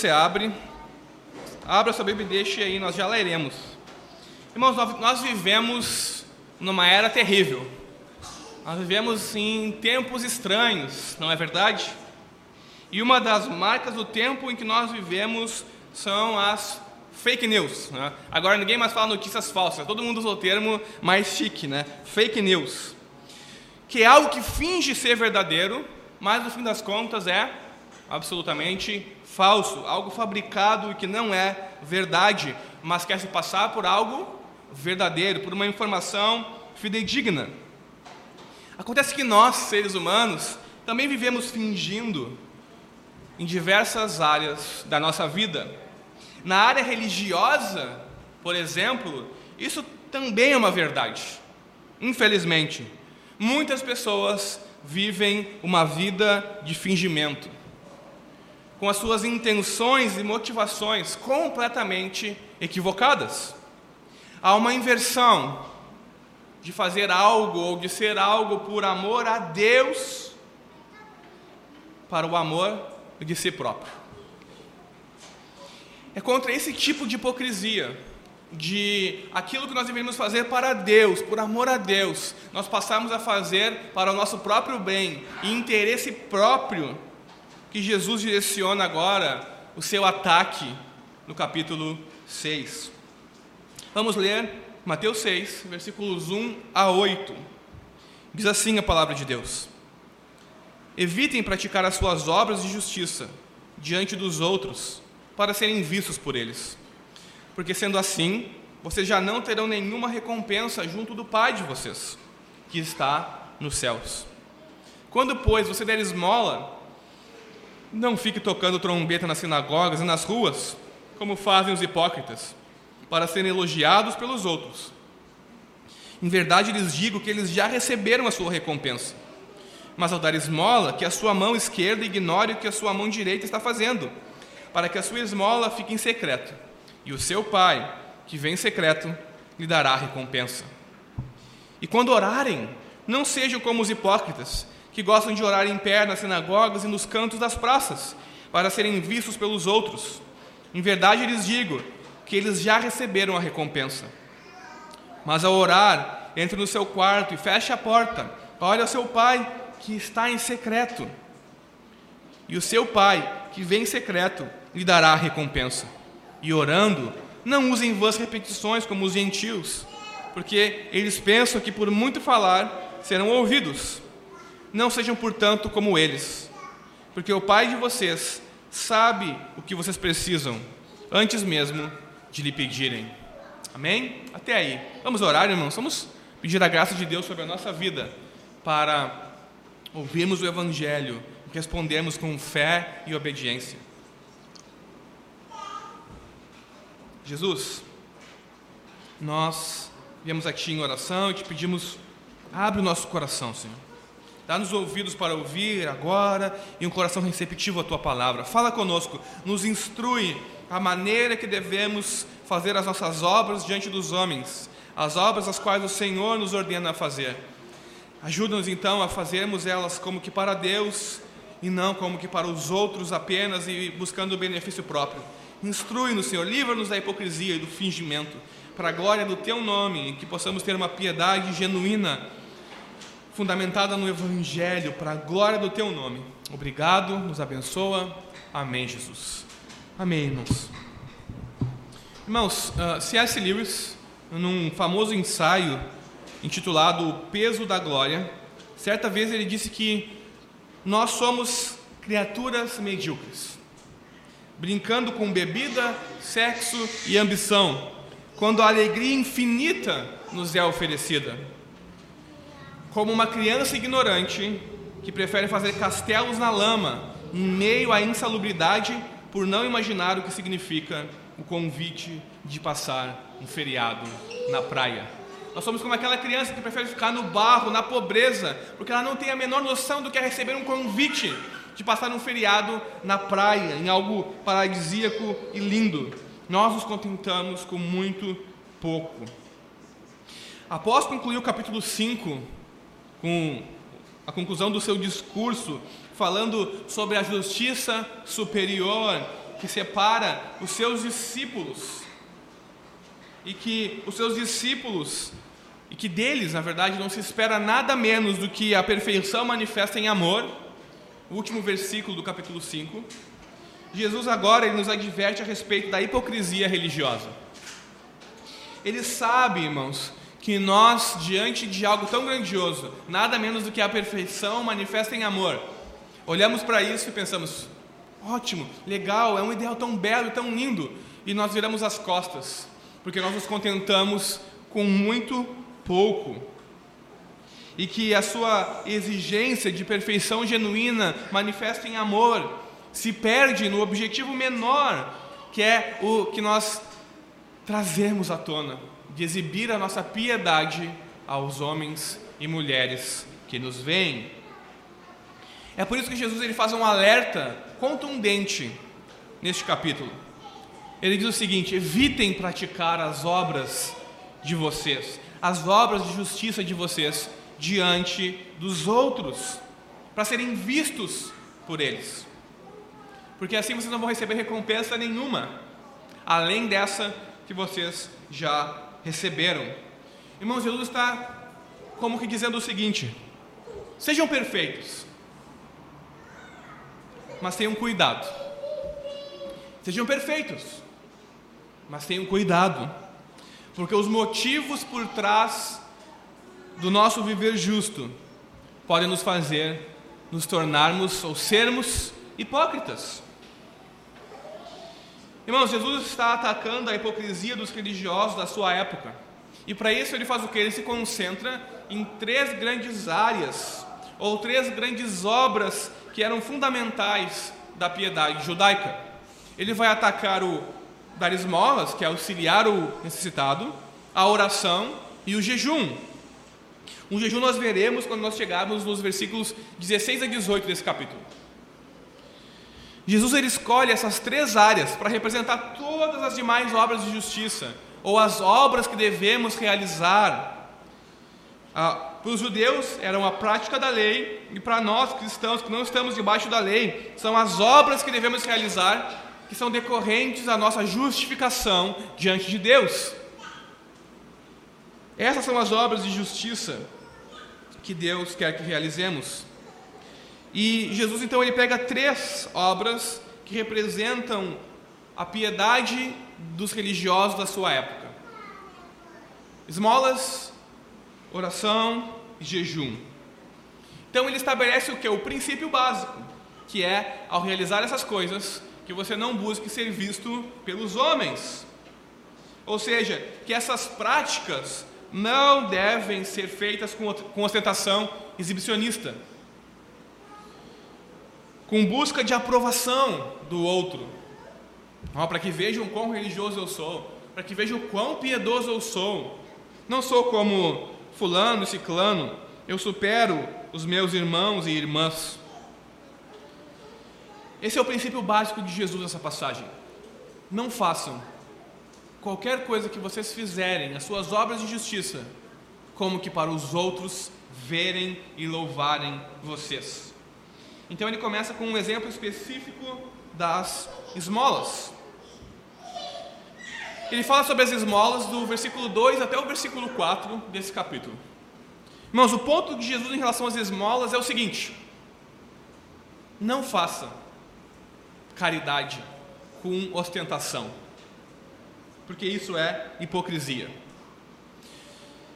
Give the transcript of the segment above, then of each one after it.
você abre, abra sua Bíblia e deixe aí, nós já leremos. Irmãos, nós- vivemos numa era terrível. Nós vivemos em tempos estranhos, não é verdade? E uma das marcas do tempo em que nós vivemos são as fake news. né? Agora ninguém mais fala notícias falsas, todo mundo usa o termo mais chique, né? Fake news. Que é algo que finge ser verdadeiro, mas no fim das contas é absolutamente falso, algo fabricado e que não é verdade, mas quer se passar por algo verdadeiro, por uma informação fidedigna. Acontece que nós, seres humanos, também vivemos fingindo em diversas áreas da nossa vida. Na área religiosa, por exemplo, isso também é uma verdade. Infelizmente, muitas pessoas vivem uma vida de fingimento, com as suas intenções e motivações completamente equivocadas. Há uma inversão de fazer algo ou de ser algo por amor a Deus para o amor de si próprio. É contra esse tipo de hipocrisia, de aquilo que nós deveríamos fazer para Deus, por amor a Deus, nós passamos a fazer para o nosso próprio bem e interesse próprio, que Jesus direciona agora o seu ataque no capítulo 6. Vamos ler Mateus 6, versículos 1 a 8. Diz assim a palavra de Deus: Evitem praticar as suas obras de justiça diante dos outros, para serem vistos por eles. Porque sendo assim, vocês já não terão nenhuma recompensa junto do Pai de vocês, que está nos céus. Quando, pois, você der esmola, não fique tocando trombeta nas sinagogas e nas ruas, como fazem os hipócritas, para serem elogiados pelos outros. Em verdade lhes digo que eles já receberam a sua recompensa. Mas ao dar esmola, que a sua mão esquerda ignore o que a sua mão direita está fazendo, para que a sua esmola fique em secreto, e o seu pai, que vem em secreto, lhe dará a recompensa. E quando orarem, não sejam como os hipócritas, que gostam de orar em pé nas sinagogas e nos cantos das praças, para serem vistos pelos outros. Em verdade lhes digo que eles já receberam a recompensa. Mas ao orar, entre no seu quarto e feche a porta, ore ao seu pai que está em secreto. E o seu pai, que vem em secreto, lhe dará a recompensa. E orando, não usem vãs repetições como os gentios, porque eles pensam que por muito falar serão ouvidos. Não sejam, portanto, como eles, porque o Pai de vocês sabe o que vocês precisam, antes mesmo de lhe pedirem. Amém? Até aí. Vamos orar, irmãos? Vamos pedir a graça de Deus sobre a nossa vida para ouvirmos o Evangelho e respondermos com fé e obediência. Jesus, nós viemos a Ti em oração e te pedimos, abre o nosso coração, Senhor. Dá-nos ouvidos para ouvir agora e um coração receptivo à Tua palavra. Fala conosco, nos instrui a maneira que devemos fazer as nossas obras diante dos homens, as obras as quais o Senhor nos ordena a fazer. Ajuda-nos então a fazermos elas como que para Deus e não como que para os outros apenas e buscando o benefício próprio. Instrui-nos, Senhor, livra-nos da hipocrisia e do fingimento, para a glória do Teu nome, que possamos ter uma piedade genuína, fundamentada no Evangelho, para a glória do Teu nome. Obrigado, nos abençoa. Amém, Jesus. Amém, irmãos. Irmãos, uh, C.S. Lewis, num famoso ensaio intitulado O Peso da Glória, certa vez ele disse que nós somos criaturas medíocres, brincando com bebida, sexo e ambição, quando a alegria infinita nos é oferecida. Como uma criança ignorante que prefere fazer castelos na lama, em meio à insalubridade, por não imaginar o que significa o convite de passar um feriado na praia. Nós somos como aquela criança que prefere ficar no barro, na pobreza, porque ela não tem a menor noção do que é receber um convite de passar um feriado na praia, em algo paradisíaco e lindo. Nós nos contentamos com muito pouco. Após concluir o capítulo 5, com a conclusão do seu discurso, falando sobre a justiça superior que separa os seus discípulos e que os seus discípulos e que deles, na verdade, não se espera nada menos do que a perfeição manifesta em amor. O último versículo do capítulo 5. Jesus agora ele nos adverte a respeito da hipocrisia religiosa. Ele sabe, irmãos, que nós, diante de algo tão grandioso, nada menos do que a perfeição manifesta em amor, olhamos para isso e pensamos: ótimo, legal, é um ideal tão belo tão lindo, e nós viramos as costas, porque nós nos contentamos com muito pouco. E que a sua exigência de perfeição genuína manifesta em amor se perde no objetivo menor, que é o que nós trazemos à tona de exibir a nossa piedade aos homens e mulheres que nos veem. É por isso que Jesus ele faz um alerta contundente neste capítulo. Ele diz o seguinte: evitem praticar as obras de vocês, as obras de justiça de vocês diante dos outros, para serem vistos por eles. Porque assim vocês não vão receber recompensa nenhuma, além dessa que vocês já receberam. Irmãos, Jesus está como que dizendo o seguinte: sejam perfeitos, mas tenham cuidado. Sejam perfeitos, mas tenham cuidado, porque os motivos por trás do nosso viver justo podem nos fazer nos tornarmos ou sermos hipócritas. Irmãos, Jesus está atacando a hipocrisia dos religiosos da sua época. E para isso ele faz o que? Ele se concentra em três grandes áreas, ou três grandes obras que eram fundamentais da piedade judaica. Ele vai atacar o dar esmolas, que é auxiliar o necessitado, a oração e o jejum. Um jejum nós veremos quando nós chegarmos nos versículos 16 a 18 desse capítulo. Jesus ele escolhe essas três áreas para representar todas as demais obras de justiça, ou as obras que devemos realizar. Ah, para os judeus eram a prática da lei, e para nós cristãos que não estamos debaixo da lei, são as obras que devemos realizar, que são decorrentes da nossa justificação diante de Deus. Essas são as obras de justiça que Deus quer que realizemos. E Jesus então ele pega três obras que representam a piedade dos religiosos da sua época: esmolas, oração e jejum. Então ele estabelece o que? O princípio básico, que é ao realizar essas coisas, que você não busque ser visto pelos homens. Ou seja, que essas práticas não devem ser feitas com ostentação exibicionista com busca de aprovação do outro, para que vejam quão religioso eu sou, para que vejam quão piedoso eu sou. Não sou como fulano ciclano, eu supero os meus irmãos e irmãs. Esse é o princípio básico de Jesus nessa passagem. Não façam qualquer coisa que vocês fizerem, as suas obras de justiça, como que para os outros verem e louvarem vocês. Então ele começa com um exemplo específico das esmolas. Ele fala sobre as esmolas do versículo 2 até o versículo 4 desse capítulo. Irmãos, o ponto de Jesus em relação às esmolas é o seguinte: não faça caridade com ostentação, porque isso é hipocrisia.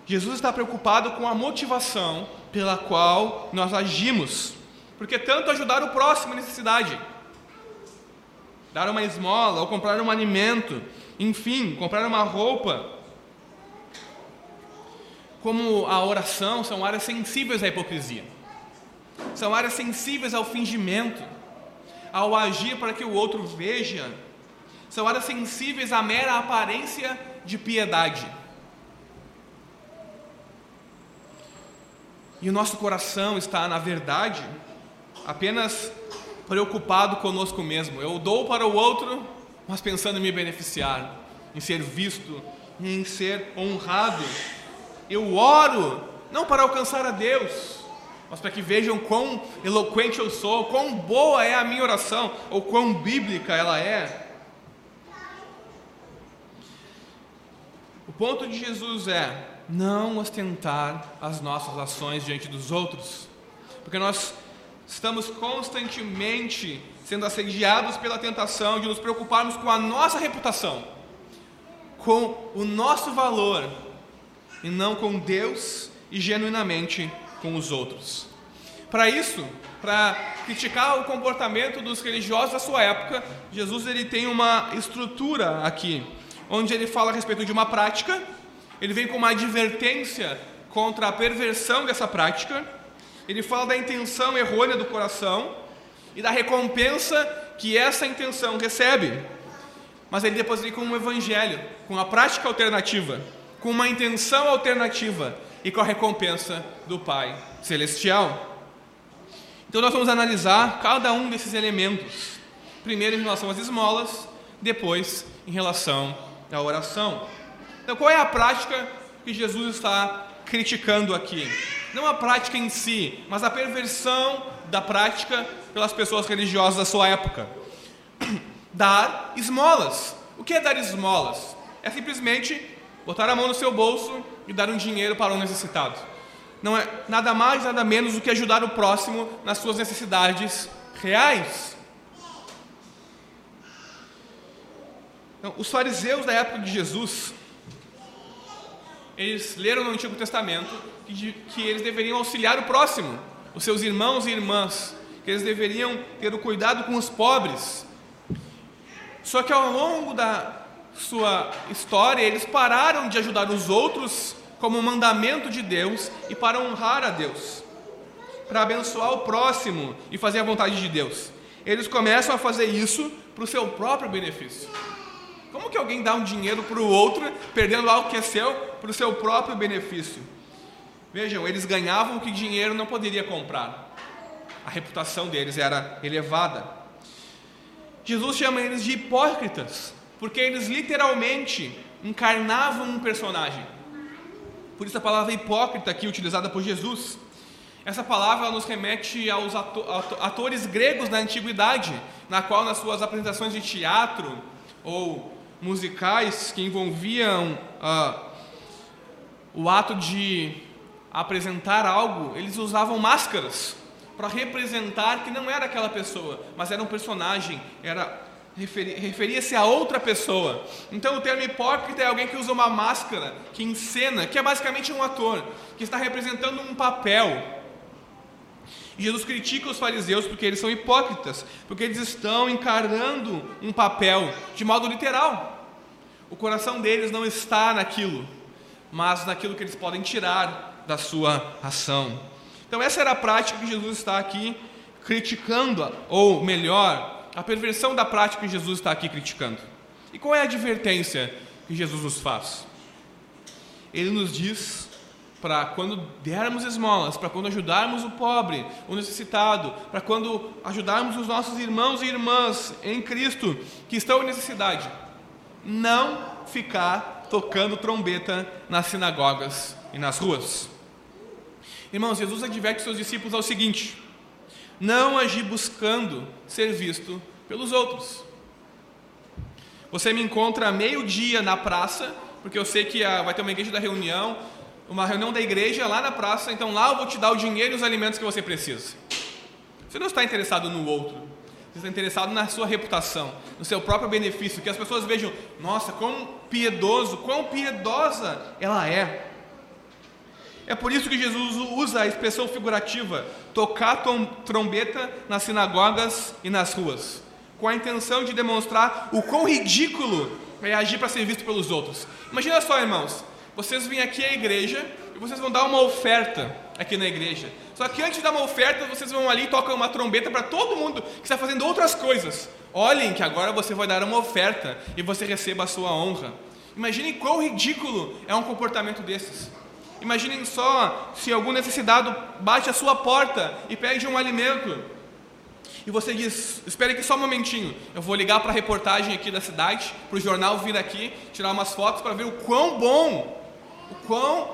Jesus está preocupado com a motivação pela qual nós agimos porque tanto ajudar o próximo em necessidade, dar uma esmola ou comprar um alimento, enfim, comprar uma roupa, como a oração, são áreas sensíveis à hipocrisia. São áreas sensíveis ao fingimento, ao agir para que o outro veja. São áreas sensíveis à mera aparência de piedade. e o nosso coração está, na verdade, apenas preocupado conosco mesmo. Eu dou para o outro, mas pensando em me beneficiar, em ser visto, em ser honrado. Eu oro não para alcançar a Deus, mas para que vejam quão eloquente eu sou, quão boa é a minha oração, ou quão bíblica ela é. O ponto de Jesus é não ostentar as nossas ações diante dos outros, porque nós estamos constantemente sendo assediados pela tentação de nos preocuparmos com a nossa reputação, com o nosso valor, e não com Deus e genuinamente com os outros. Para isso, para criticar o comportamento dos religiosos da sua época, Jesus ele tem uma estrutura aqui, onde ele fala a respeito de uma prática, ele vem com uma advertência contra a perversão dessa prática, ele fala da intenção errônea do coração e da recompensa que essa intenção recebe. Mas ele depois vem com um evangelho, com a prática alternativa, com uma intenção alternativa e com a recompensa do Pai Celestial. Então nós vamos analisar cada um desses elementos. Primeiro em relação às esmolas, depois em relação à oração. Então qual é a prática que Jesus está criticando aqui? Não a prática em si, mas a perversão da prática pelas pessoas religiosas da sua época. Dar esmolas. O que é dar esmolas? É simplesmente botar a mão no seu bolso e dar um dinheiro para um necessitado. Não é nada mais, nada menos do que ajudar o próximo nas suas necessidades reais. Então, os fariseus da época de Jesus, eles leram no Antigo Testamento que, que eles deveriam auxiliar o próximo, os seus irmãos e irmãs, que eles deveriam ter o cuidado com os pobres. Só que ao longo da, sua história, eles pararam de ajudar os outros como mandamento de Deus e para honrar a Deus, para abençoar o próximo e fazer a vontade de Deus. Eles começam a fazer isso para o seu próprio benefício. Como que alguém dá um dinheiro para o outro, perdendo algo que é seu, para o seu próprio benefício? Vejam, eles ganhavam o que dinheiro não poderia comprar. A reputação deles era elevada. Jesus chama eles de hipócritas, porque eles literalmente encarnavam um personagem. Por isso a palavra hipócrita aqui utilizada por Jesus. Essa palavra nos remete aos atores gregos da antiguidade, na qual nas suas apresentações de teatro ou musicais que envolviam ah, o ato de apresentar algo, eles usavam máscaras para representar que não era aquela pessoa, mas era um personagem, era referia-se a outra pessoa. Então o termo hipócrita é alguém que usa uma máscara, que encena, que é basicamente um ator, que está representando um papel. E Jesus critica os fariseus porque eles são hipócritas, porque eles estão encarando um papel de modo literal. O coração deles não está naquilo, mas naquilo que eles podem tirar da sua ação. Então essa era a prática que Jesus está aqui criticando, ou melhor, a perversão da prática que Jesus está aqui criticando. E qual é a advertência que Jesus nos faz? Ele nos diz para quando dermos esmolas, para quando ajudarmos o pobre, o necessitado, para quando ajudarmos os nossos irmãos e irmãs em Cristo que estão em necessidade, não ficar tocando trombeta nas sinagogas e nas ruas. Irmãos, Jesus adverte seus discípulos ao seguinte: não agir buscando ser visto pelos outros. Você me encontra meio-dia na praça, porque eu sei que vai ter uma igreja da reunião, uma reunião da igreja lá na praça, então lá eu vou te dar o dinheiro e os alimentos que você precisa. Você não está interessado no outro, você está interessado na sua reputação, no seu próprio benefício, que as pessoas vejam, nossa, quão piedoso, quão piedosa ela é. É por isso que Jesus usa a expressão figurativa, tocar trombeta nas sinagogas e nas ruas, com a intenção de demonstrar o quão ridículo é agir para ser visto pelos outros. Imagina só, irmãos, vocês vêm aqui à igreja e vocês vão dar uma oferta aqui na igreja. Só que antes de dar uma oferta, vocês vão ali e tocam uma trombeta para todo mundo que está fazendo outras coisas. Olhem que agora você vai dar uma oferta e você receba a sua honra. Imagine quão ridículo é um comportamento desses. Imaginem só se algum necessitado bate a sua porta e pede um alimento. E você diz: Espere aqui só um momentinho, eu vou ligar para a reportagem aqui da cidade, para o jornal vir aqui, tirar umas fotos para ver o quão bom, o quão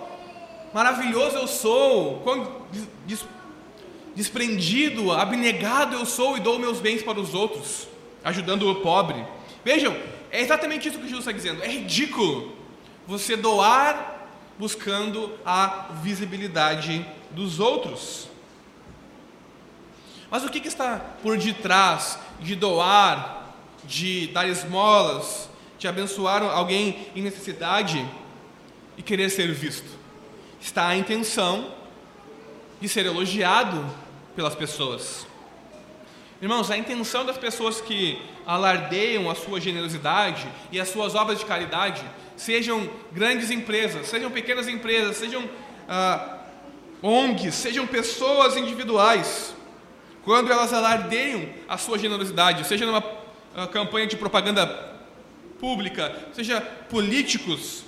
maravilhoso eu sou, o quão des desprendido, abnegado eu sou e dou meus bens para os outros, ajudando o pobre. Vejam, é exatamente isso que Jesus está dizendo. É ridículo você doar buscando a visibilidade dos outros. Mas o que, está por detrás de doar, de dar esmolas, de abençoar alguém em necessidade e querer ser visto? Está a intenção de ser elogiado pelas pessoas. Irmãos, a intenção das pessoas que alardeiam a sua generosidade e as suas obras de caridade, sejam grandes empresas, sejam pequenas empresas, sejam ah, ONGs, sejam pessoas individuais, quando elas alardeiam a sua generosidade, seja numa ah, campanha de propaganda pública, seja políticos,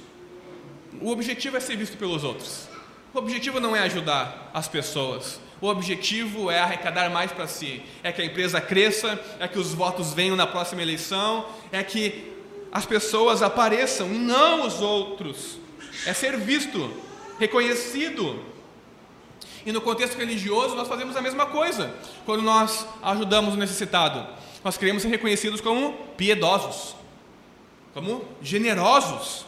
o objetivo é ser visto pelos outros. O objetivo não é ajudar as pessoas. O objetivo é arrecadar mais para si. É que a empresa cresça, é que os votos venham na próxima eleição, é que as pessoas apareçam e não os outros. É ser visto, reconhecido. E no contexto religioso, nós fazemos a mesma coisa. Quando nós ajudamos o necessitado, nós queremos ser reconhecidos como piedosos, como generosos,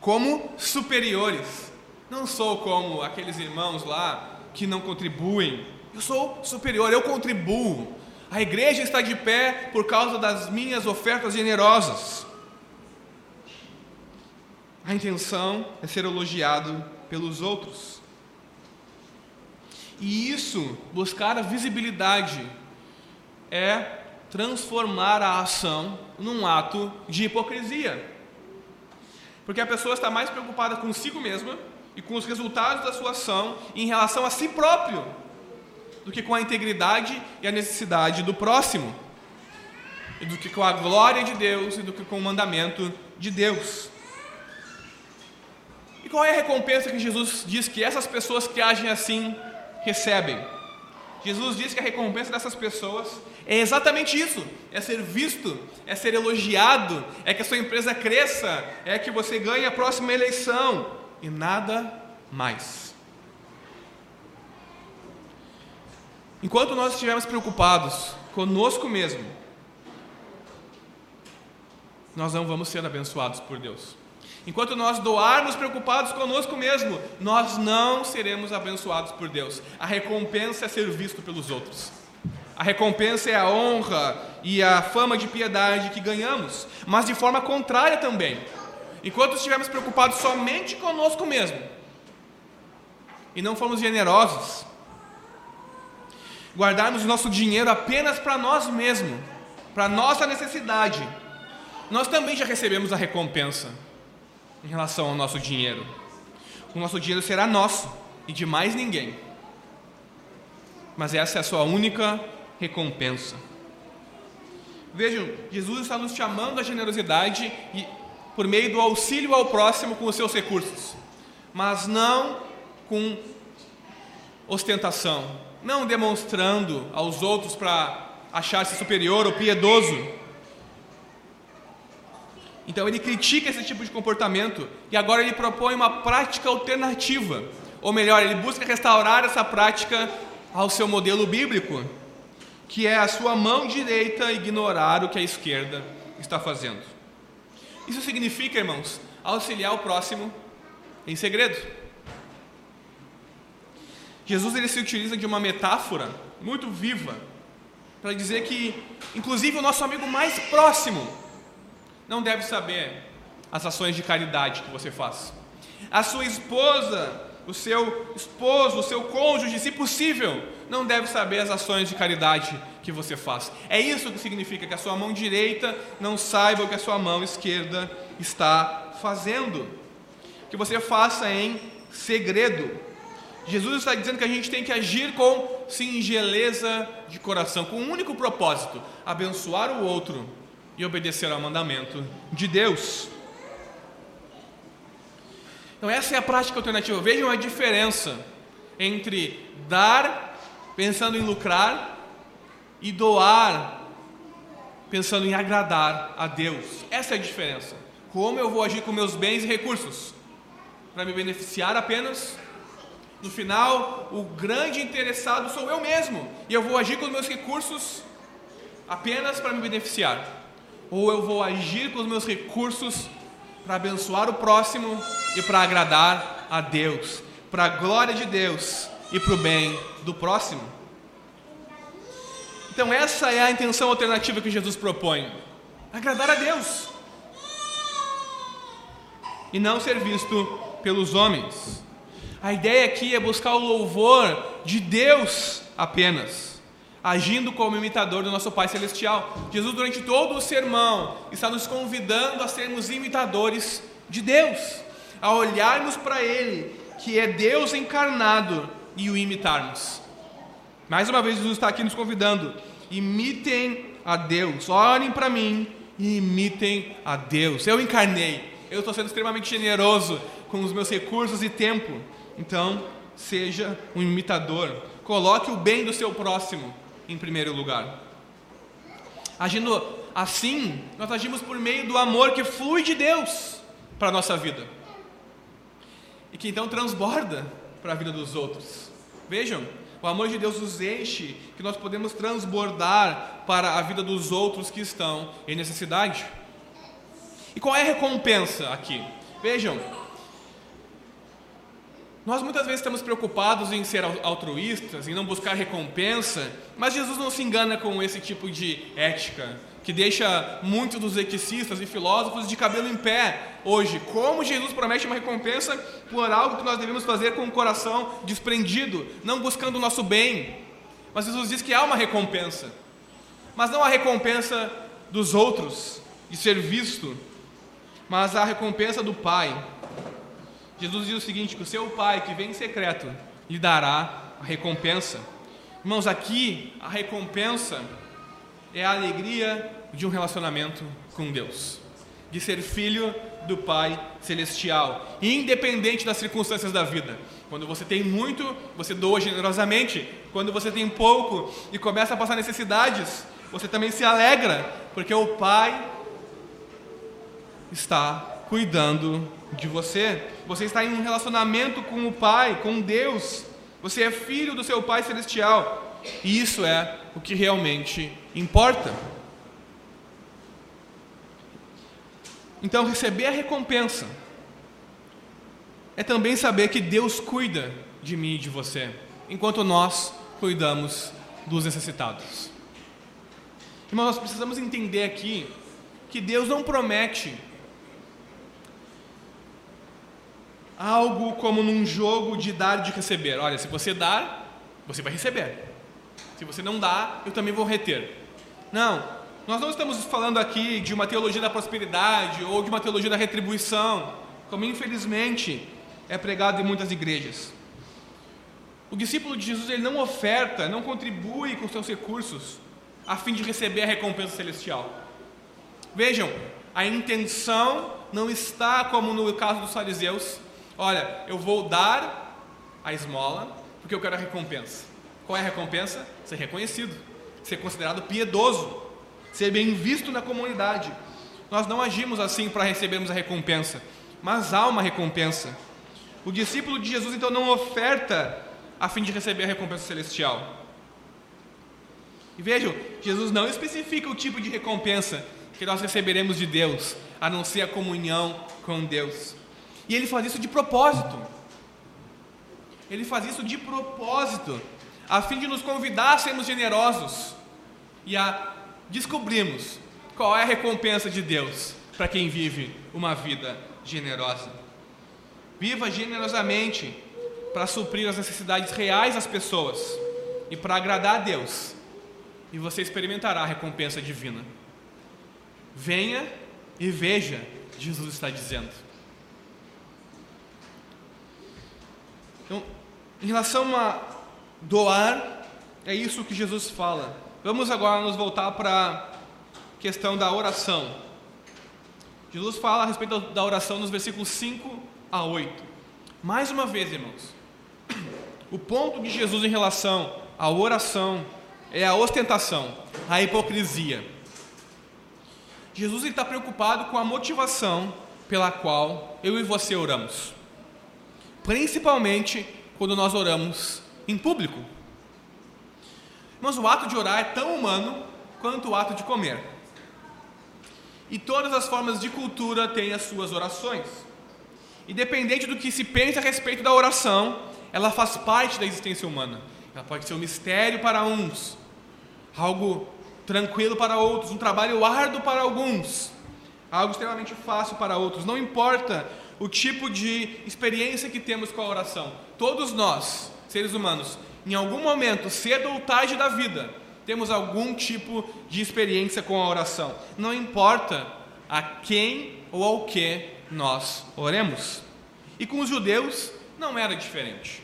como superiores. Não sou como aqueles irmãos lá que não contribuem. Eu sou superior, eu contribuo. A igreja está de pé por causa das minhas ofertas generosas. A intenção é ser elogiado pelos outros. E isso, buscar a visibilidade, é transformar a ação num ato de hipocrisia. Porque a pessoa está mais preocupada consigo mesma e com os resultados da sua ação em relação a si próprio, do que com a integridade e a necessidade do próximo, e do que com a glória de Deus e do que com o mandamento de Deus. E qual é a recompensa que Jesus diz que essas pessoas que agem assim recebem? Jesus diz que a recompensa dessas pessoas é exatamente isso: é ser visto, é ser elogiado, é que a sua empresa cresça, é que você ganhe a próxima eleição, e nada mais. Enquanto nós estivermos preocupados conosco mesmo, nós não vamos ser abençoados por Deus. Enquanto nós doarmos preocupados conosco mesmo, nós não seremos abençoados por Deus. A recompensa é ser visto pelos outros. A recompensa é a honra e a fama de piedade que ganhamos, mas de forma contrária também. Enquanto estivermos preocupados somente conosco mesmo e não formos generosos, guardarmos o nosso dinheiro apenas para nós mesmos, para nossa necessidade, nós também já recebemos a recompensa em relação ao nosso dinheiro. O nosso dinheiro será nosso e de mais ninguém. Mas essa é a sua única recompensa. Vejam, Jesus está nos chamando à generosidade e por meio do auxílio ao próximo com os seus recursos, mas não com ostentação, não demonstrando aos outros para achar-se superior ou piedoso. Então ele critica esse tipo de comportamento e agora ele propõe uma prática alternativa, ou melhor, ele busca restaurar essa prática ao seu modelo bíblico, que é a sua mão direita ignorar o que a esquerda está fazendo. Isso significa, irmãos, auxiliar o próximo em segredo. Jesus ele se utiliza de uma metáfora muito viva para dizer que, inclusive, o nosso amigo mais próximo não deve saber as ações de caridade que você faz. A sua esposa, o seu esposo, o seu cônjuge, se possível, não deve saber as ações de caridade que você faz. É isso que significa que a sua mão direita não saiba o que a sua mão esquerda está fazendo. Que você faça em segredo. Jesus está dizendo que a gente tem que agir com singeleza de coração, com um único propósito: abençoar o outro e obedecer ao mandamento de Deus. Então, essa é a prática alternativa. Vejam a diferença entre dar pensando em lucrar e doar pensando em agradar a Deus. Essa é a diferença. Como eu vou agir com meus bens e recursos? Para me beneficiar apenas? No final, o grande interessado sou eu mesmo, e eu vou agir com os meus recursos apenas para me beneficiar. Ou eu vou agir com os meus recursos para abençoar o próximo e para agradar a Deus, para a glória de Deus e para o bem do próximo. Então, essa é a intenção alternativa que Jesus propõe: agradar a Deus e não ser visto pelos homens. A ideia aqui é buscar o louvor de Deus apenas, agindo como imitador do nosso Pai Celestial. Jesus, durante todo o sermão, está nos convidando a sermos imitadores de Deus, a olharmos para Ele, que é Deus encarnado, e o imitarmos. Mais uma vez, Jesus está aqui nos convidando: imitem a Deus, olhem para mim e imitem a Deus. Eu encarnei, eu estou sendo extremamente generoso com os meus recursos e tempo, então seja um imitador. Coloque o bem do seu próximo em primeiro lugar. Agindo assim, nós agimos por meio do amor que flui de Deus para a nossa vida e que então transborda para a vida dos outros. Vejam, o amor de Deus nos enche, que nós podemos transbordar para a vida dos outros que estão em necessidade. E qual é a recompensa aqui? Vejam, nós muitas vezes estamos preocupados em ser altruístas, em não buscar recompensa, mas Jesus não se engana com esse tipo de ética, que deixa muitos dos eticistas e filósofos de cabelo em pé hoje. Como Jesus promete uma recompensa por algo que nós devemos fazer com o coração desprendido, não buscando o nosso bem. Mas Jesus diz que há uma recompensa, mas não a recompensa dos outros, de ser visto, mas a recompensa do Pai. Jesus diz o seguinte: que o seu Pai, que vem em secreto, lhe dará a recompensa. Irmãos, aqui a recompensa é a alegria de um relacionamento com Deus, de ser filho do Pai Celestial, independente das circunstâncias da vida. Quando você tem muito, você doa generosamente. Quando você tem pouco e começa a passar necessidades, você também se alegra, porque o Pai está cuidando de você. Você está em um relacionamento com o Pai, com Deus. Você é filho do seu Pai Celestial. E isso é o que realmente importa. Então, receber a recompensa é também saber que Deus cuida de mim e de você, enquanto nós cuidamos dos necessitados. Irmão, nós precisamos entender aqui que Deus não promete algo como num jogo de dar e de receber. Olha, se você dar, você vai receber. Se você não dá, eu também vou reter. Não, nós não estamos falando aqui de uma teologia da prosperidade ou de uma teologia da retribuição, como infelizmente é pregado em muitas igrejas. O discípulo de Jesus ele não oferta, não contribui com seus recursos a fim de receber a recompensa celestial. Vejam, a intenção não está como no caso dos fariseus. Olha, eu vou dar a esmola porque eu quero a recompensa. Qual é a recompensa? Ser reconhecido, ser considerado piedoso, ser bem visto na comunidade. Nós não agimos assim para recebermos a recompensa, mas há uma recompensa. O discípulo de Jesus então não oferta a fim de receber a recompensa celestial. E vejam, Jesus não especifica o tipo de recompensa que nós receberemos de Deus, a não ser a comunhão com Deus. E ele faz isso de propósito. Ele faz isso de propósito a fim de nos convidar a sermos generosos e a descobrirmos qual é a recompensa de Deus para quem vive uma vida generosa. Viva generosamente para suprir as necessidades reais das pessoas e para agradar a Deus, e você experimentará a recompensa divina. Venha e veja, Jesus está dizendo. Então, em relação a doar, é isso que Jesus fala. Vamos agora nos voltar para a questão da oração. Jesus fala a respeito da oração nos versículos 5 a 8. Mais uma vez, irmãos, o ponto de Jesus em relação à oração é a ostentação, a hipocrisia. Jesus está preocupado com a motivação pela qual eu e você oramos, principalmente quando nós oramos em público. Mas o ato de orar é tão humano quanto o ato de comer. E todas as formas de cultura têm as suas orações. Independente do que se pense a respeito da oração, ela faz parte da existência humana. Ela pode ser um mistério para uns, algo tranquilo para outros, um trabalho árduo para alguns, algo extremamente fácil para outros. Não importa o tipo de experiência que temos com a oração. Todos nós, seres humanos, em algum momento, cedo ou tarde da vida, temos algum tipo de experiência com a oração. Não importa a quem ou ao que nós oremos. E com os judeus não era diferente.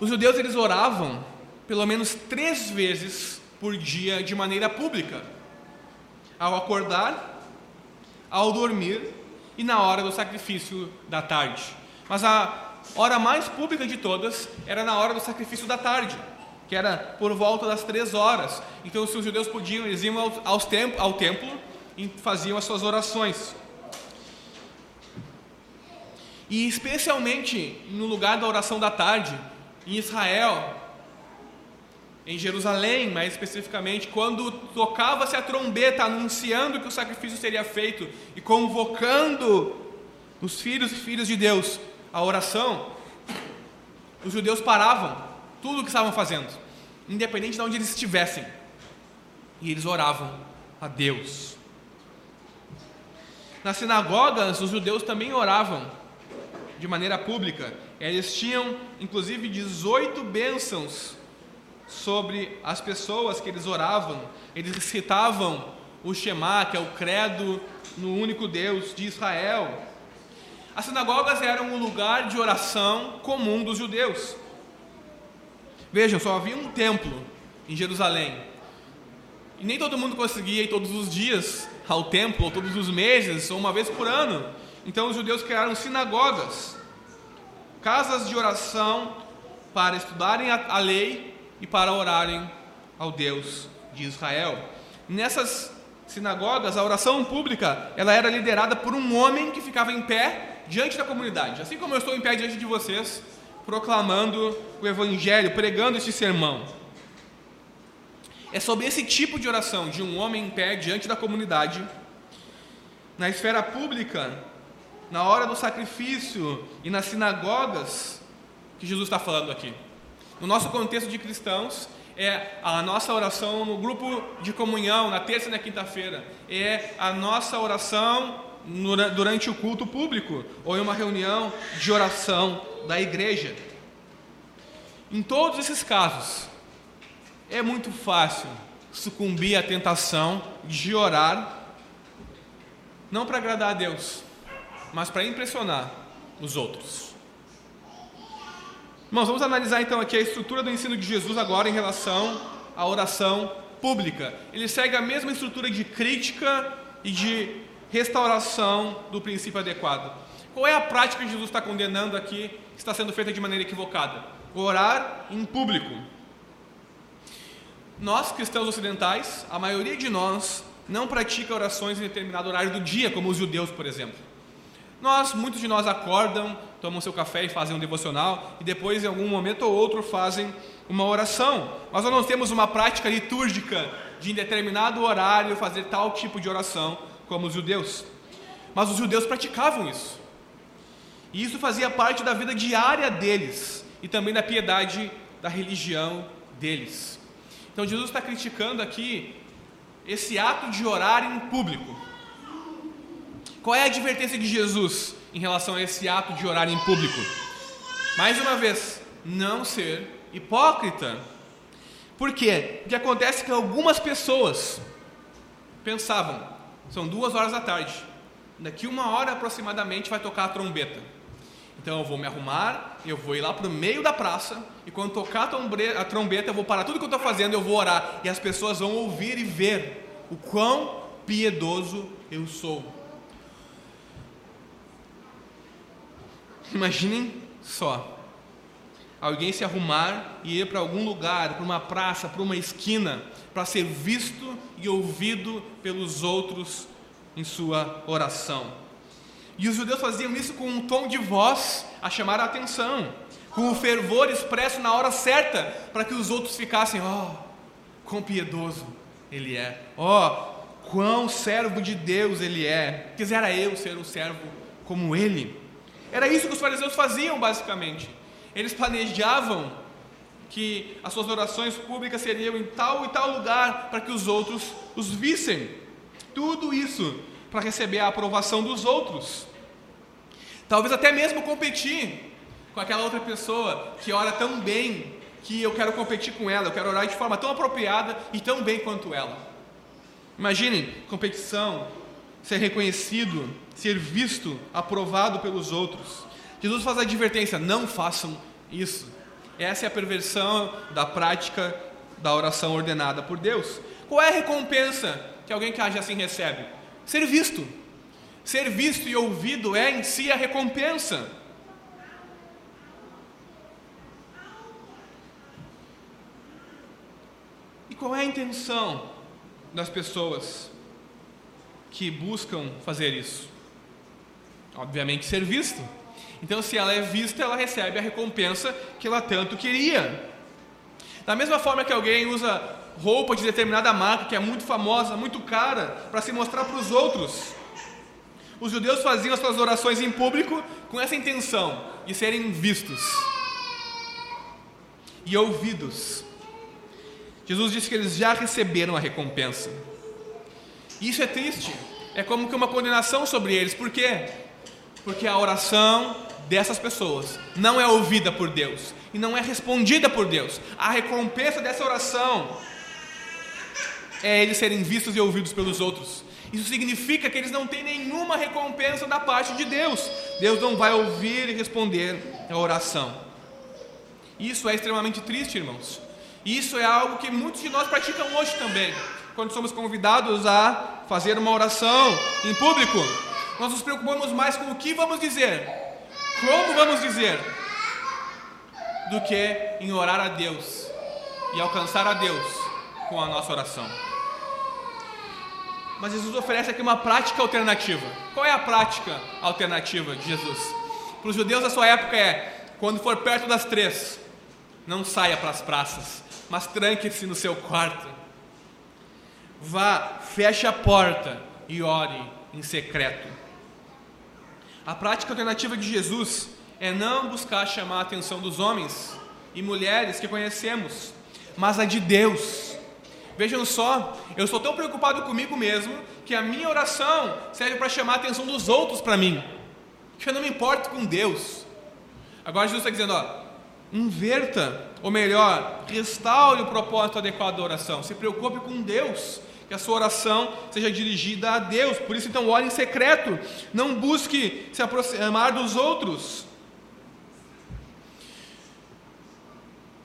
Os judeus eles oravam pelo menos três vezes por dia de maneira pública: ao acordar, ao dormir e na hora do sacrifício da tarde. Mas a hora mais pública de todas era na hora do sacrifício da tarde, que era por volta das três horas. Então, se os judeus podiam, eles iam ao, ao templo e faziam as suas orações. E especialmente no lugar da oração da tarde, em Israel, em Jerusalém, mais especificamente, quando tocava-se a trombeta anunciando que o sacrifício seria feito e convocando os filhos e filhas de Deus a oração, os judeus paravam tudo o que estavam fazendo, independente de onde eles estivessem, e eles oravam a Deus. Nas sinagogas, os judeus também oravam de maneira pública. Eles tinham, inclusive, 18 bênçãos sobre as pessoas que eles oravam. Eles recitavam o Shema, que é o credo no único Deus de Israel. As sinagogas eram um lugar de oração comum dos judeus. Vejam, só havia um templo em Jerusalém. E nem todo mundo conseguia ir todos os dias ao templo, ou todos os meses, ou uma vez por ano. Então os judeus criaram sinagogas, casas de oração para estudarem a, lei e para orarem ao Deus de Israel. Nessas sinagogas, a oração pública, ela era liderada por um homem que ficava em pé diante da comunidade, assim como eu estou em pé diante de vocês, proclamando o Evangelho, pregando este sermão. É sobre esse tipo de oração, de um homem em pé diante da comunidade, na esfera pública, na hora do sacrifício e nas sinagogas, que Jesus está falando aqui. No nosso contexto de cristãos, é a nossa oração no grupo de comunhão, na terça e na quinta-feira, é a nossa oração durante o culto público ou em uma reunião de oração da igreja. Em todos esses casos, é muito fácil sucumbir à tentação de orar, não para agradar a Deus, mas para impressionar os outros. Irmãos, vamos analisar então aqui a estrutura do ensino de Jesus agora em relação à oração pública. Ele segue a mesma estrutura de crítica e de restauração do princípio adequado. Qual é a prática que Jesus está condenando aqui, que está sendo feita de maneira equivocada? Orar em público. Nós, cristãos ocidentais, a maioria de nós não pratica orações em determinado horário do dia, como os judeus, por exemplo. Nós, muitos de nós acordam, tomam seu café e fazem um devocional, e depois, em algum momento ou outro, fazem uma oração. Mas nós não temos uma prática litúrgica de, em determinado horário, fazer tal tipo de oração como os judeus. Mas os judeus praticavam isso. E isso fazia parte da vida diária deles e também da piedade da religião deles. Então Jesus está criticando aqui esse ato de orar em público. Qual é a advertência de Jesus em relação a esse ato de orar em público? Mais uma vez, não ser hipócrita. Por quê? O que acontece que algumas pessoas pensavam, são duas horas da tarde. Daqui uma hora aproximadamente vai tocar a trombeta. Então eu vou me arrumar, eu vou ir lá para o meio da praça, e quando tocar a trombeta, eu vou parar tudo que eu estou fazendo, eu vou orar, e as pessoas vão ouvir e ver o quão piedoso eu sou. Imaginem só. Alguém se arrumar e ir para algum lugar, para uma praça, para uma esquina, para ser visto e ouvido pelos outros em sua oração. E os judeus faziam isso com um tom de voz a chamar a atenção, com o fervor expresso na hora certa, para que os outros ficassem, ó, oh, quão piedoso ele é, ó, oh, quão servo de Deus ele é. Quisera eu ser um servo como ele. Era isso que os fariseus faziam, basicamente. Eles planejavam que as suas orações públicas seriam em tal e tal lugar para que os outros os vissem. Tudo isso para receber a aprovação dos outros. Talvez até mesmo competir com aquela outra pessoa que ora tão bem que eu quero competir com ela, eu quero orar de forma tão apropriada e tão bem quanto ela. Imaginem competição, ser reconhecido, ser visto, aprovado pelos outros. Jesus faz a advertência: não façam isso. Essa é a perversão da prática da oração ordenada por Deus. Qual é a recompensa que alguém que age assim recebe? Ser visto. Ser visto e ouvido é em si a recompensa. E qual é a intenção das pessoas que buscam fazer isso? Obviamente, ser visto. Então, se ela é vista, ela recebe a recompensa que ela tanto queria. Da mesma forma que alguém usa roupa de determinada marca, que é muito famosa, muito cara, para se mostrar para os outros. Os judeus faziam as suas orações em público com essa intenção de serem vistos e ouvidos. Jesus disse que eles já receberam a recompensa. Isso é triste, é como que uma condenação sobre eles, por quê? Porque a oração dessas pessoas não é ouvida por Deus e não é respondida por Deus. A recompensa dessa oração é eles serem vistos e ouvidos pelos outros. Isso significa que eles não têm nenhuma recompensa da parte de Deus. Deus não vai ouvir e responder a oração. Isso é extremamente triste, irmãos. Isso é algo que muitos de nós praticam hoje também. Quando somos convidados a fazer uma oração em público, nós nos preocupamos mais com o que vamos dizer como vamos dizer, do que em orar a Deus e alcançar a Deus com a nossa oração. Mas Jesus oferece aqui uma prática alternativa. Qual é a prática alternativa de Jesus? Para os judeus da sua época é: quando for perto das três, não saia para as praças, mas tranque-se no seu quarto. Vá, feche a porta e ore em secreto. A prática alternativa de Jesus é não buscar chamar a atenção dos homens e mulheres que conhecemos, mas a de Deus. Vejam só, eu estou tão preocupado comigo mesmo que a minha oração serve para chamar a atenção dos outros para mim, que eu não me importo com Deus. Agora Jesus está dizendo, ó, inverta, ou melhor, restaure o propósito adequado da oração, se preocupe com Deus, que a sua oração seja dirigida a Deus. Por isso, então, ore em secreto. Não busque se aproximar dos outros.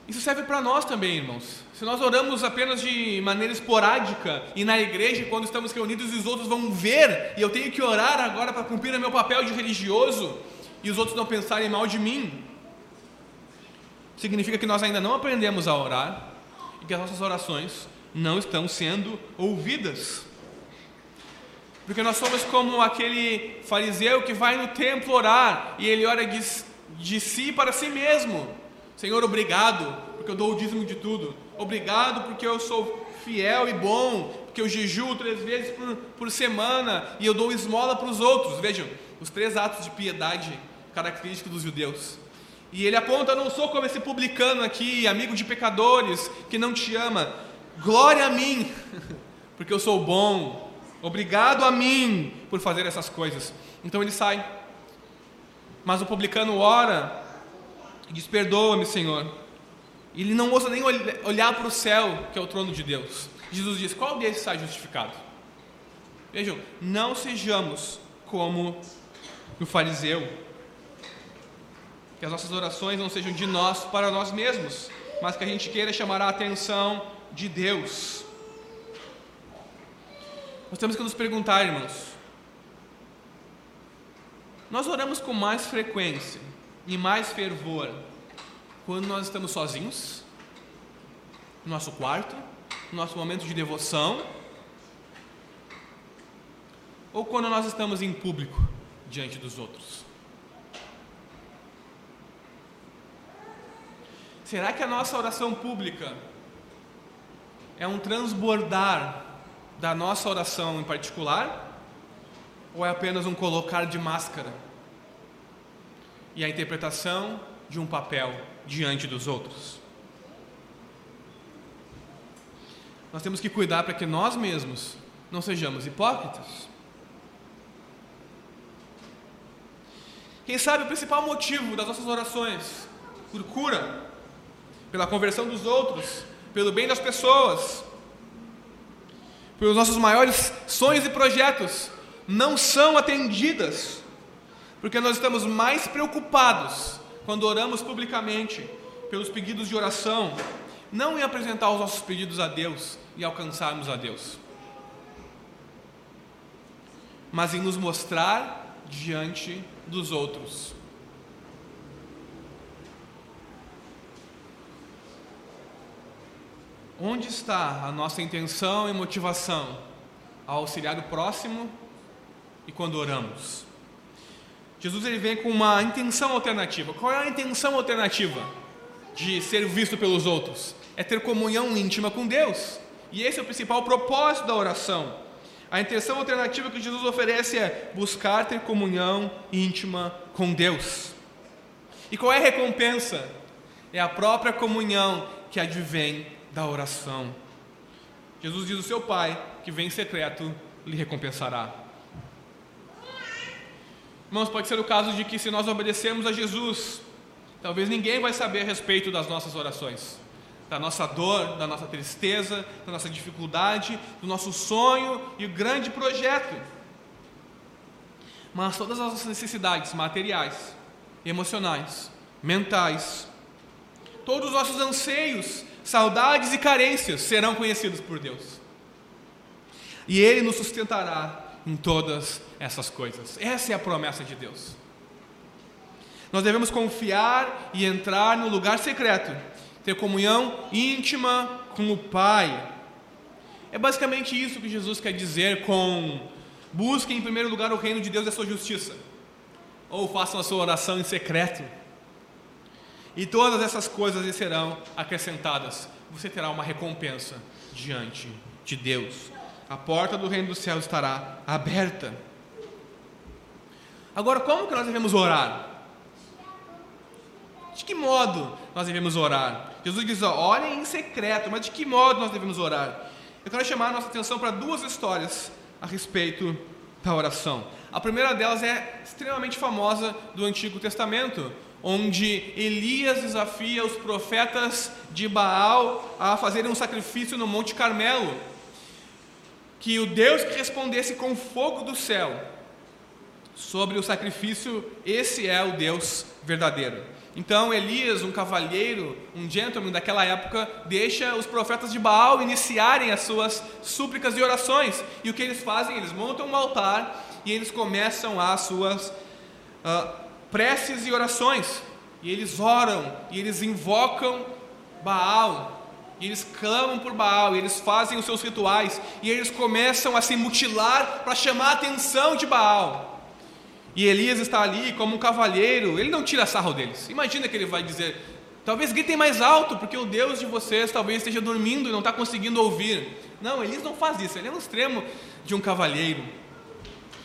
Isso serve para nós também, irmãos. Se nós oramos apenas de maneira esporádica e na igreja, quando estamos reunidos, os outros vão ver, e eu tenho que orar agora para cumprir o meu papel de religioso, e os outros não pensarem mal de mim, significa que nós ainda não aprendemos a orar e que as nossas orações não estão sendo ouvidas. Porque nós somos como aquele fariseu que vai no templo orar e ele ora de, de si para si mesmo. Senhor, obrigado, porque eu dou o dízimo de tudo. Obrigado, porque eu sou fiel e bom, porque eu jejuo três vezes por, por semana e eu dou esmola para os outros. Vejam, os três atos de piedade característicos dos judeus. E ele aponta: não sou como esse publicano aqui, amigo de pecadores, que não te ama. Glória a mim, porque eu sou bom. Obrigado a mim por fazer essas coisas. Então ele sai. Mas o publicano ora e diz: Perdoa-me, Senhor. Ele não ousa nem olhar para o céu, que é o trono de Deus. Jesus diz: Qual desses sai justificado? Vejam, não sejamos como o fariseu. Que as nossas orações não sejam de nós para nós mesmos, mas que a gente queira chamar a atenção de Deus. Nós temos que nos perguntar, irmãos: nós oramos com mais frequência e mais fervor quando nós estamos sozinhos, no nosso quarto, no nosso momento de devoção, ou quando nós estamos em público diante dos outros? Será que a nossa oração pública é um transbordar da nossa oração em particular? Ou é apenas um colocar de máscara e a interpretação de um papel diante dos outros? Nós temos que cuidar para que nós mesmos não sejamos hipócritas. Quem sabe o principal motivo das nossas orações por cura, pela conversão dos outros, pelo bem das pessoas, pelos nossos maiores sonhos e projetos, não são atendidas, porque nós estamos mais preocupados quando oramos publicamente pelos pedidos de oração, não em apresentar os nossos pedidos a Deus e alcançarmos a Deus, mas em nos mostrar diante dos outros. Onde está a nossa intenção e motivação ao auxiliar o próximo e quando oramos? Jesus ele vem com uma intenção alternativa. Qual é a intenção alternativa de ser visto pelos outros? É ter comunhão íntima com Deus. E esse é o principal propósito da oração. A intenção alternativa que Jesus oferece é buscar ter comunhão íntima com Deus. E qual é a recompensa? É a própria comunhão que advém da oração. Jesus diz: O seu Pai, que vem em secreto, lhe recompensará. Irmãos, pode ser o caso de que se nós obedecermos a Jesus, talvez ninguém vai saber a respeito das nossas orações, da nossa dor, da nossa tristeza, da nossa dificuldade, do nosso sonho e grande projeto. Mas todas as nossas necessidades materiais, emocionais, mentais, todos os nossos anseios saudades e carências serão conhecidos por Deus. E Ele nos sustentará em todas essas coisas. Essa é a promessa de Deus. Nós devemos confiar e entrar no lugar secreto, ter comunhão íntima com o Pai. É basicamente isso que Jesus quer dizer com busquem em primeiro lugar o reino de Deus e a sua justiça, ou façam a sua oração em secreto e todas essas coisas lhe serão acrescentadas. Você terá uma recompensa diante de Deus. A porta do reino dos céus estará aberta. Agora, como que nós devemos orar? De que modo nós devemos orar? Jesus diz: orem em secreto, mas de que modo nós devemos orar? Eu quero chamar a nossa atenção para duas histórias a respeito da oração. A primeira delas é extremamente famosa do Antigo Testamento, onde Elias desafia os profetas de Baal a fazerem um sacrifício no Monte Carmelo. Que o Deus que respondesse com fogo do céu sobre o sacrifício, esse é o Deus verdadeiro. Então Elias, um cavalheiro, um gentleman daquela época, deixa os profetas de Baal iniciarem as suas súplicas e orações. E o que eles fazem? Eles montam um altar e eles começam as suas uh, preces e orações. E eles oram, e eles invocam Baal, e eles clamam por Baal, e eles fazem os seus rituais, e eles começam a se mutilar para chamar a atenção de Baal. E Elias está ali como um cavalheiro, ele não tira sarro deles. Imagina que ele vai dizer: talvez gritem mais alto, porque o Deus de vocês talvez esteja dormindo e não está conseguindo ouvir. Não, Elias não faz isso, ele é um extremo de um cavalheiro.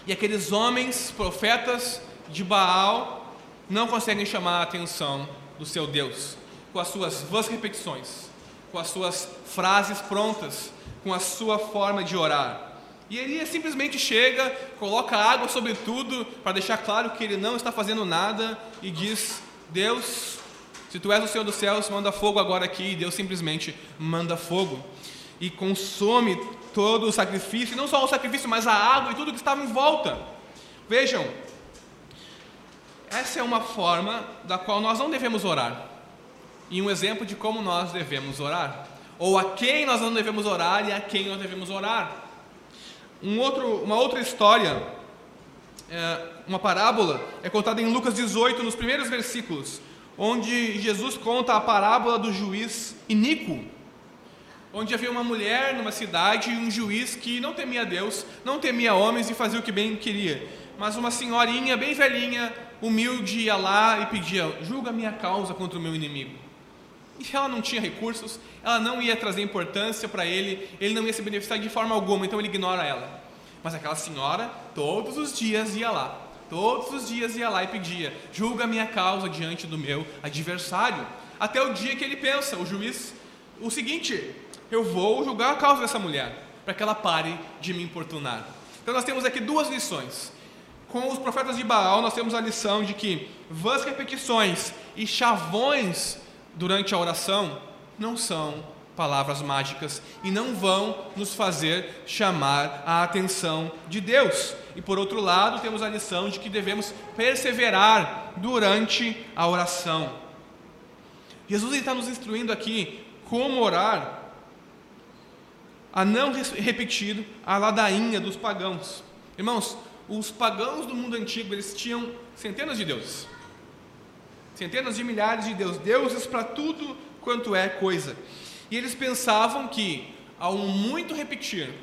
E aqueles homens, profetas de Baal, não conseguem chamar a atenção do seu Deus com as suas vãs repetições, com as suas frases prontas, com a sua forma de orar. E Elias simplesmente chega, coloca água sobre tudo, para deixar claro que ele não está fazendo nada, e diz: Deus, se tu és o Senhor dos céus, manda fogo agora aqui. E Deus simplesmente manda fogo e consome todo o sacrifício, e não só o sacrifício, mas a água e tudo que estava em volta. Vejam, essa é uma forma da qual nós não devemos orar. E um exemplo de como nós devemos orar. Ou a quem nós não devemos orar e a quem nós devemos orar. Um outro, uma outra história é, uma parábola, é contada em Lucas 18, nos primeiros versículos, onde Jesus conta a parábola do juiz iníquo, onde havia uma mulher numa cidade e um juiz que não temia Deus, não temia homens e fazia o que bem queria. Mas uma senhorinha bem velhinha, humilde, ia lá e pedia: julga minha causa contra o meu inimigo. E ela não tinha recursos, ela não ia trazer importância para ele, ele não ia se beneficiar de forma alguma, então ele ignora ela. Mas aquela senhora, todos os dias ia lá, todos os dias ia lá e pedia: julga minha causa diante do meu adversário. Até o dia que ele pensa, o juiz, o seguinte: eu vou julgar a causa dessa mulher, para que ela pare de me importunar. Então nós temos aqui duas lições. Com os profetas de Baal, nós temos a lição de que vãs repetições e chavões durante a oração não são palavras mágicas e não vão nos fazer chamar a atenção de Deus. E por outro lado, temos a lição de que devemos perseverar durante a oração. Jesus está nos instruindo aqui como orar a não repetir a ladainha dos pagãos. Irmãos, os pagãos do mundo antigo, eles tinham centenas de deuses. Centenas de milhares de deuses, deuses para tudo quanto é coisa. E eles pensavam que, ao muito repetir,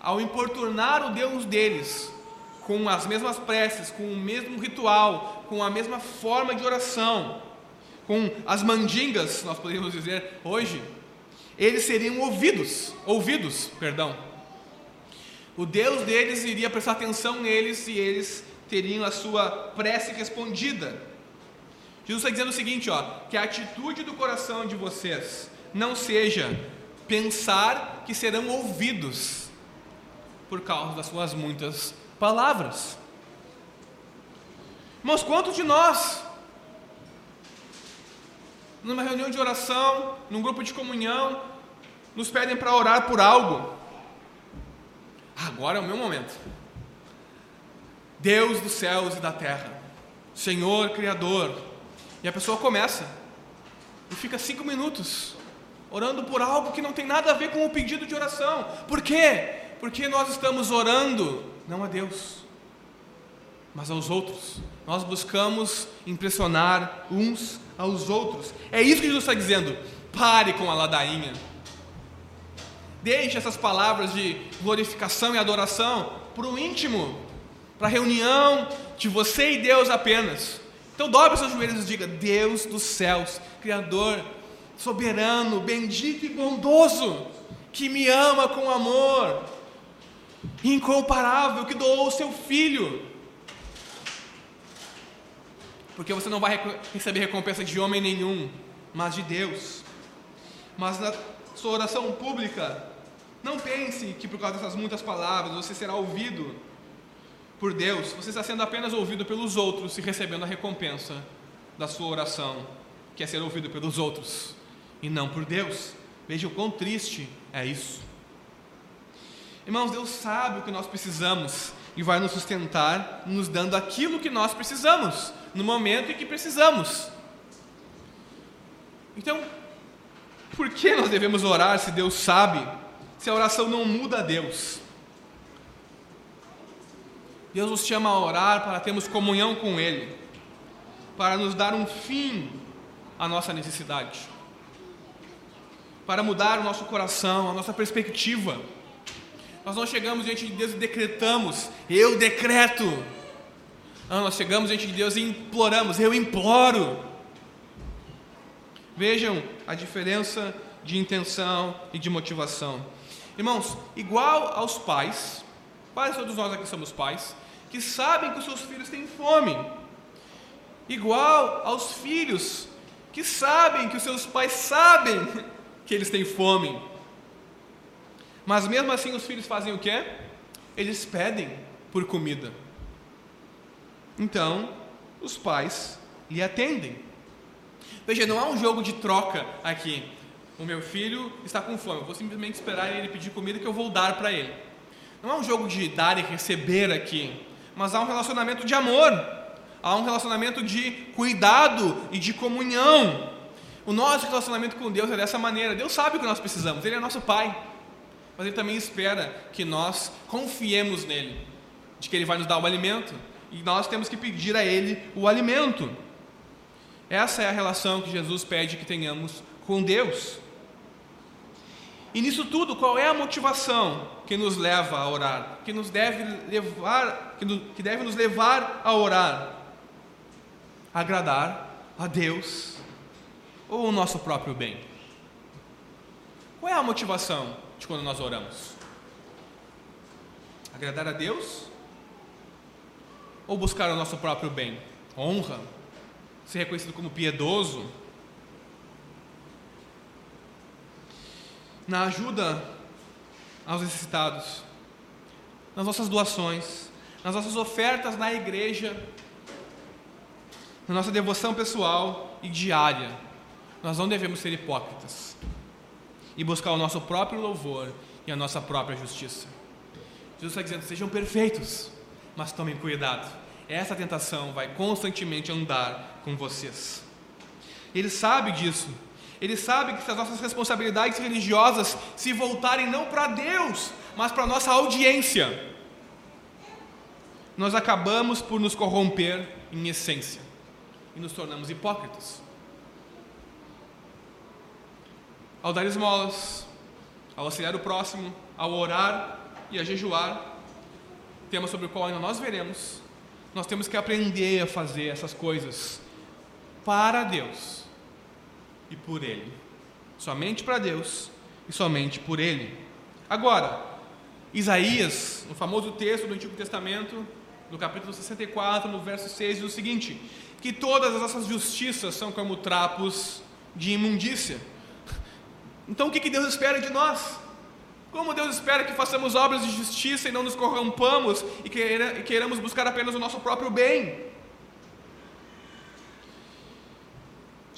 ao importunar o Deus deles, com as mesmas preces, com o mesmo ritual, com a mesma forma de oração, com as mandingas, nós poderíamos dizer hoje, eles seriam ouvidos, ouvidos, perdão. O Deus deles iria prestar atenção neles e eles teriam a sua prece respondida. Jesus está dizendo o seguinte, ó, que a atitude do coração de vocês não seja pensar que serão ouvidos por causa das suas muitas palavras. Irmãos, quantos de nós numa reunião de oração, num grupo de comunhão, nos pedem para orar por algo. Agora é o meu momento. Deus dos céus e da terra, Senhor Criador. E a pessoa começa e fica cinco minutos orando por algo que não tem nada a ver com o pedido de oração. Por quê? Porque nós estamos orando não a Deus, mas aos outros. Nós buscamos impressionar uns aos outros. É isso que Jesus está dizendo. Pare com a ladainha. Deixe essas palavras de glorificação e adoração para o íntimo, para a reunião de você e Deus apenas. Então dobre seus joelhos e diga: Deus dos céus, Criador, soberano, bendito e bondoso, que me ama com amor incomparável, que doou o seu filho porque você não vai receber recompensa de homem nenhum, mas de Deus. Mas na sua oração pública, não pense que por causa dessas muitas palavras você será ouvido por Deus, você está sendo apenas ouvido pelos outros e recebendo a recompensa da sua oração, que é ser ouvido pelos outros e não por Deus. Veja o quão triste é isso. Irmãos, Deus sabe o que nós precisamos e vai nos sustentar, nos dando aquilo que nós precisamos no momento em que precisamos. Então, por que nós devemos orar se Deus sabe, se a oração não muda a Deus? Deus nos chama a orar para termos comunhão com Ele, para nos dar um fim à nossa necessidade, para mudar o nosso coração, a nossa perspectiva. Nós não chegamos diante de Deus e decretamos, eu decreto, ah, nós chegamos diante de Deus e imploramos, eu imploro. Vejam a diferença de intenção e de motivação. Irmãos, igual aos pais, quase todos nós aqui somos pais, que sabem que os seus filhos têm fome. Igual aos filhos que sabem que os seus pais sabem que eles têm fome. Mas mesmo assim os filhos fazem o quê? Eles pedem por comida. Então, os pais lhe atendem. Veja, não há um jogo de troca aqui. O meu filho está com fome, eu vou simplesmente esperar ele pedir comida que eu vou dar para ele. Não há um jogo de dar e receber aqui, mas há um relacionamento de amor, há um relacionamento de cuidado e de comunhão. O nosso relacionamento com Deus é dessa maneira. Deus sabe o que nós precisamos, Ele é nosso Pai, mas Ele também espera que nós confiemos nele, de que Ele vai nos dar o alimento, e nós temos que pedir a Ele o alimento. Essa é a relação que Jesus pede que tenhamos com Deus. E nisso tudo, qual é a motivação que nos leva a orar? Que nos deve levar, que deve nos levar a orar? Agradar a Deus ou o nosso próprio bem? Qual é a motivação de quando nós oramos? Agradar a Deus ou buscar o nosso próprio bem? Honra? Ser reconhecido como piedoso? Na ajuda aos necessitados, nas nossas doações, nas nossas ofertas na igreja, na nossa devoção pessoal e diária, nós não devemos ser hipócritas e buscar o nosso próprio louvor e a nossa própria justiça. Jesus está dizendo: sejam perfeitos, mas tomem cuidado. Essa tentação vai constantemente andar com vocês. Ele sabe disso. Ele sabe que se as nossas responsabilidades religiosas se voltarem não para Deus, mas para a nossa audiência, nós acabamos por nos corromper em essência e nos tornamos hipócritas. Ao dar esmolas, ao auxiliar o próximo, ao orar e a jejuar, tema sobre o qual ainda nós veremos, nós temos que aprender a fazer essas coisas para Deus e por Ele. Somente para Deus e somente por Ele. Agora, Isaías, no famoso texto do Antigo Testamento, no capítulo 64, no verso 6, diz o seguinte: que todas as nossas justiças são como trapos de imundícia. Então o que Deus espera de nós? Como Deus espera que façamos obras de justiça e não nos corrompamos e queiramos buscar apenas o nosso próprio bem?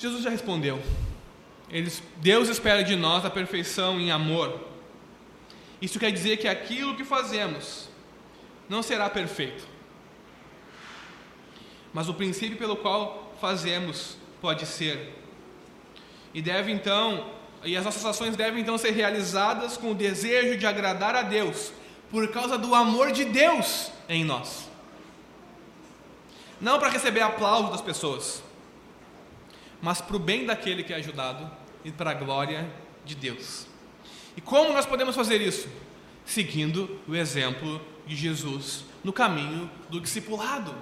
Jesus já respondeu. Deus espera de nós a perfeição em amor. Isso quer dizer que aquilo que fazemos não será perfeito. Mas o princípio pelo qual fazemos pode ser. E deve então e as nossas ações devem então ser realizadas com o desejo de agradar a Deus, por causa do amor de Deus em nós. Não para receber aplauso das pessoas, mas para o bem daquele que é ajudado e para a glória de Deus. E como nós podemos fazer isso? Seguindo o exemplo de Jesus no caminho do discipulado.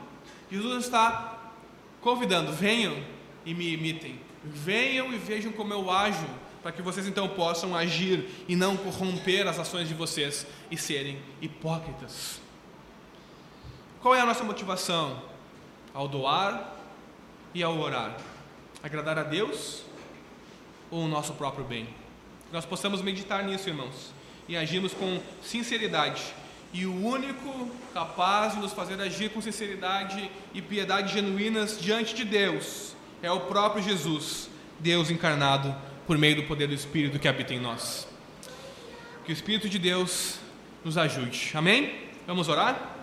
Jesus está convidando: venham e me imitem, venham e vejam como eu ajo para que vocês então possam agir e não corromper as ações de vocês e serem hipócritas. Qual é a nossa motivação ao doar e ao orar? Agradar a Deus ou o nosso próprio bem? Nós possamos meditar nisso, irmãos, e agirmos com sinceridade. E o único capaz de nos fazer agir com sinceridade e piedade genuínas diante de Deus é o próprio Jesus, Deus encarnado por meio do poder do Espírito que habita em nós. Que o Espírito de Deus nos ajude. Amém? Vamos orar?